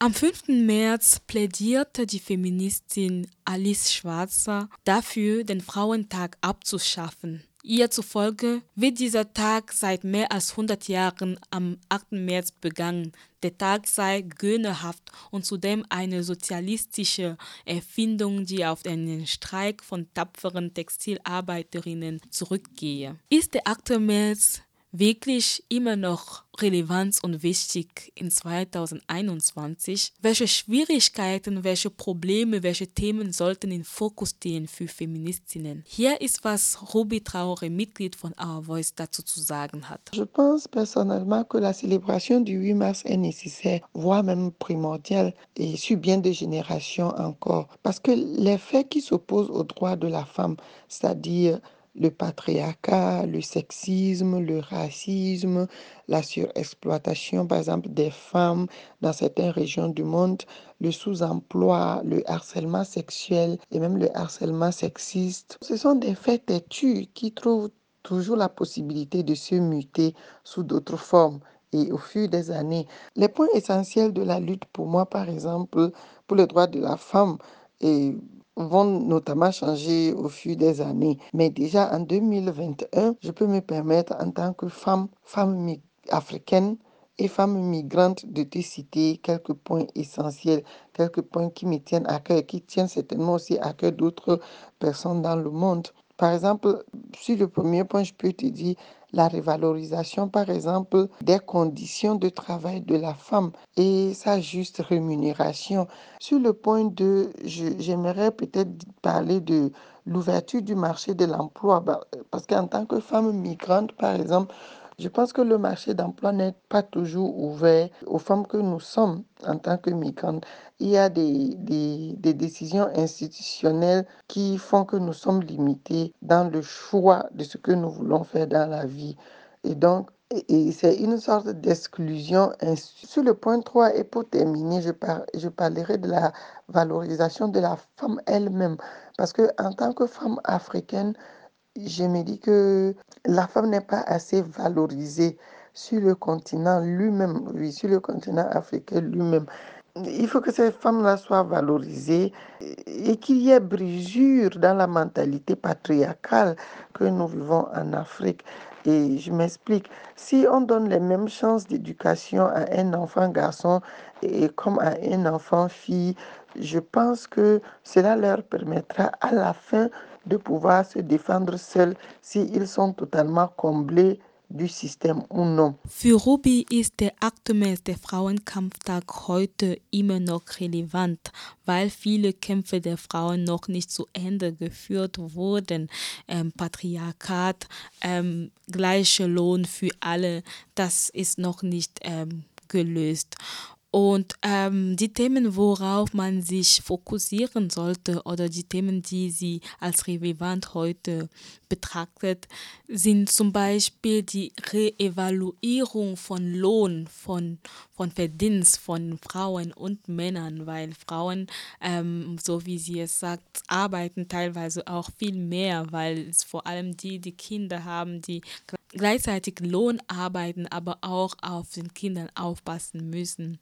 Am 5. März plädierte die Feministin Alice Schwarzer dafür, den Frauentag abzuschaffen. Ihr zufolge wird dieser Tag seit mehr als 100 Jahren am 8. März begangen. Der Tag sei gönnerhaft und zudem eine sozialistische Erfindung, die auf den Streik von tapferen Textilarbeiterinnen zurückgehe. Ist der 8. März wirklich immer noch relevant und wichtig in 2021? Welche Schwierigkeiten, welche Probleme, welche Themen sollten in Fokus stehen für Feministinnen? Hier ist, was Ruby Traore, Mitglied von Our Voice, dazu zu sagen hat. Je pense personnellement que la célébration du 8 mars est nécessaire, voire même primordiale, et sur bien des générations encore. Parce que les faits qui s'opposent aux droits de la femme, c'est-à-dire le patriarcat, le sexisme, le racisme, la surexploitation, par exemple, des femmes dans certaines régions du monde, le sous-emploi, le harcèlement sexuel et même le harcèlement sexiste. Ce sont des faits têtus qui trouvent toujours la possibilité de se muter sous d'autres formes. Et au fur des années, les points essentiels de la lutte pour moi, par exemple, pour les droits de la femme, et vont notamment changer au fil des années. Mais déjà en 2021, je peux me permettre en tant que femme, femme africaine et femme migrante de te citer quelques points essentiels, quelques points qui me tiennent à cœur, qui tiennent certainement aussi à cœur d'autres personnes dans le monde. Par exemple, sur le premier point, je peux te dire la révalorisation, par exemple, des conditions de travail de la femme et sa juste rémunération. Sur le point 2, j'aimerais peut-être parler de l'ouverture du marché de l'emploi, bah, parce qu'en tant que femme migrante, par exemple, je pense que le marché d'emploi n'est pas toujours ouvert aux femmes que nous sommes en tant que migrantes. Il y a des, des, décisions institutionnelles qui font que nous sommes limités dans le choix de ce que nous voulons faire dans la vie. Et donc, c'est une sorte d'exclusion. Sur le point 3, et pour terminer, je, par, je parlerai de la valorisation de la femme elle-même. Parce que en tant que femme africaine, je me dis que la femme n'est pas assez valorisée sur le continent lui-même, oui, sur le continent africain lui-même. Il faut que ces femmes-là soient valorisées et qu'il y ait brisure dans la mentalité patriarcale que nous vivons en Afrique. Et je m'explique, si on donne les mêmes chances d'éducation à un enfant garçon et comme à un enfant fille, je pense que cela leur permettra à la fin de pouvoir se défendre seuls s'ils sont totalement comblés du System UNO. Für Ruby ist der aktuellste Frauenkampftag heute immer noch relevant, weil viele Kämpfe der Frauen noch nicht zu Ende geführt wurden. Ähm, Patriarchat, ähm, gleicher Lohn für alle, das ist noch nicht ähm, gelöst. Und ähm, die Themen, worauf man sich fokussieren sollte oder die Themen, die sie als relevant heute betrachtet, sind zum Beispiel die Reevaluierung von Lohn, von, von Verdienst von Frauen und Männern, weil Frauen, ähm, so wie sie es sagt, arbeiten teilweise auch viel mehr, weil es vor allem die, die Kinder haben, die gleichzeitig Lohn arbeiten, aber auch auf den Kindern aufpassen müssen.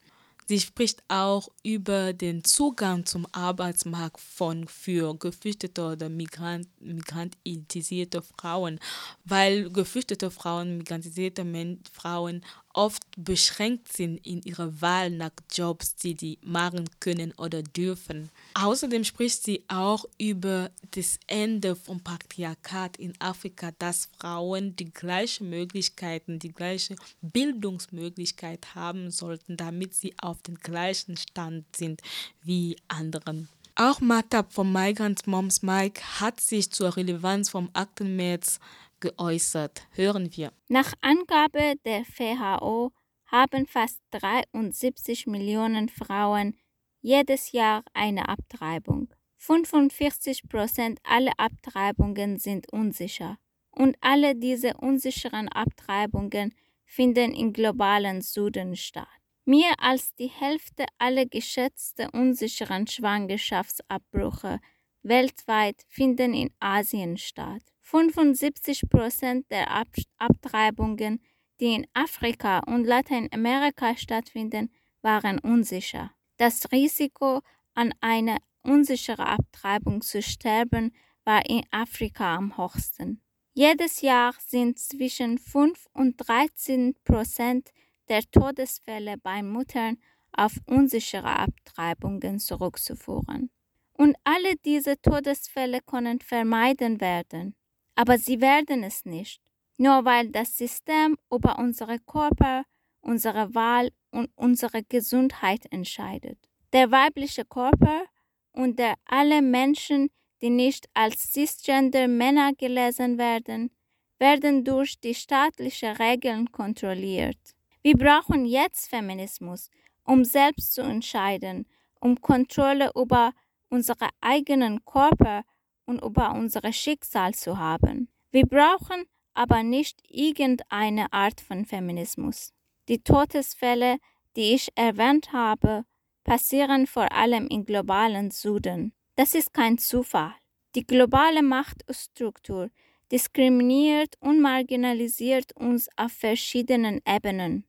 Sie spricht auch über den Zugang zum Arbeitsmarkt von für geflüchtete oder Migrant, migrantisierte Frauen, weil geflüchtete Frauen, migrantisierte Frauen oft beschränkt sind in ihrer Wahl nach Jobs, die sie machen können oder dürfen. Außerdem spricht sie auch über das Ende vom Patriarchat in Afrika, dass Frauen die gleichen Möglichkeiten, die gleiche Bildungsmöglichkeit haben sollten, damit sie auf dem gleichen Stand sind wie anderen. Auch Matab von Migrant Moms Mike hat sich zur Relevanz vom 8. März geäußert. Hören wir. Nach Angabe der WHO haben fast 73 Millionen Frauen jedes Jahr eine Abtreibung. 45 Prozent aller Abtreibungen sind unsicher. Und alle diese unsicheren Abtreibungen finden im globalen Süden statt. Mehr als die Hälfte aller geschätzten unsicheren Schwangerschaftsabbrüche weltweit finden in Asien statt. 75 Prozent der Ab Abtreibungen, die in Afrika und Lateinamerika stattfinden, waren unsicher. Das Risiko, an einer unsicheren Abtreibung zu sterben, war in Afrika am höchsten. Jedes Jahr sind zwischen 5 und 13 Prozent der Todesfälle bei Muttern auf unsichere Abtreibungen zurückzuführen. Und alle diese Todesfälle können vermeiden werden, aber sie werden es nicht, nur weil das System über unsere Körper, unsere Wahl und unsere Gesundheit entscheidet. Der weibliche Körper und der alle Menschen, die nicht als cisgender Männer gelesen werden, werden durch die staatlichen Regeln kontrolliert. Wir brauchen jetzt Feminismus, um selbst zu entscheiden, um Kontrolle über unsere eigenen Körper und über unser Schicksal zu haben. Wir brauchen aber nicht irgendeine Art von Feminismus. Die Todesfälle, die ich erwähnt habe, passieren vor allem im globalen Süden. Das ist kein Zufall. Die globale Machtstruktur diskriminiert und marginalisiert uns auf verschiedenen Ebenen.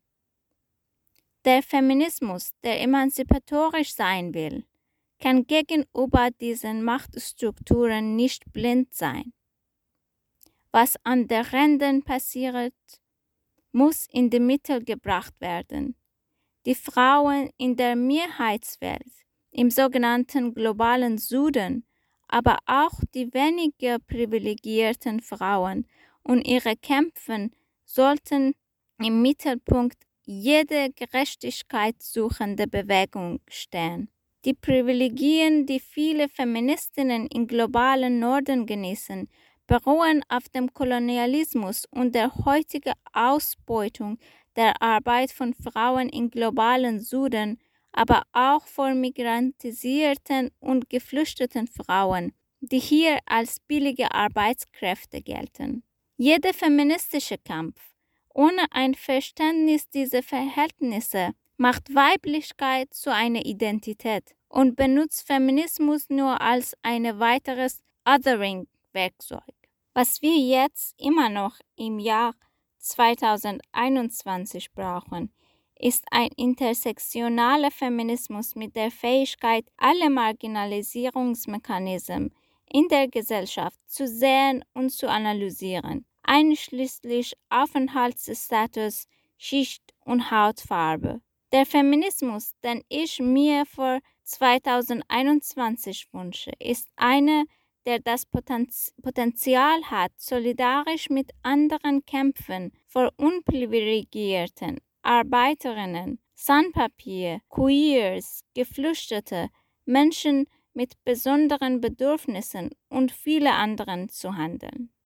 Der Feminismus, der emanzipatorisch sein will, kann gegenüber diesen Machtstrukturen nicht blind sein. Was an den Rändern passiert, muss in die Mitte gebracht werden. Die Frauen in der Mehrheitswelt, im sogenannten globalen Süden, aber auch die weniger privilegierten Frauen und ihre Kämpfe sollten im Mittelpunkt jeder gerechtigkeitssuchende Bewegung stehen. Die Privilegien, die viele Feministinnen im globalen Norden genießen, beruhen auf dem Kolonialismus und der heutigen Ausbeutung der Arbeit von Frauen im globalen Süden, aber auch von migrantisierten und geflüchteten Frauen, die hier als billige Arbeitskräfte gelten. Jeder feministische Kampf ohne ein Verständnis dieser Verhältnisse macht Weiblichkeit zu einer Identität und benutzt Feminismus nur als ein weiteres Othering-Werkzeug. Was wir jetzt immer noch im Jahr 2021 brauchen, ist ein intersektionaler Feminismus mit der Fähigkeit, alle Marginalisierungsmechanismen in der Gesellschaft zu sehen und zu analysieren, einschließlich Aufenthaltsstatus, Schicht und Hautfarbe. Der Feminismus, den ich mir für 2021 wünsche, ist einer, der das Potenzial hat, solidarisch mit anderen Kämpfen für Unprivilegierten, Arbeiterinnen, Sandpapier, Queers, Geflüchtete, Menschen mit besonderen Bedürfnissen und viele anderen zu handeln.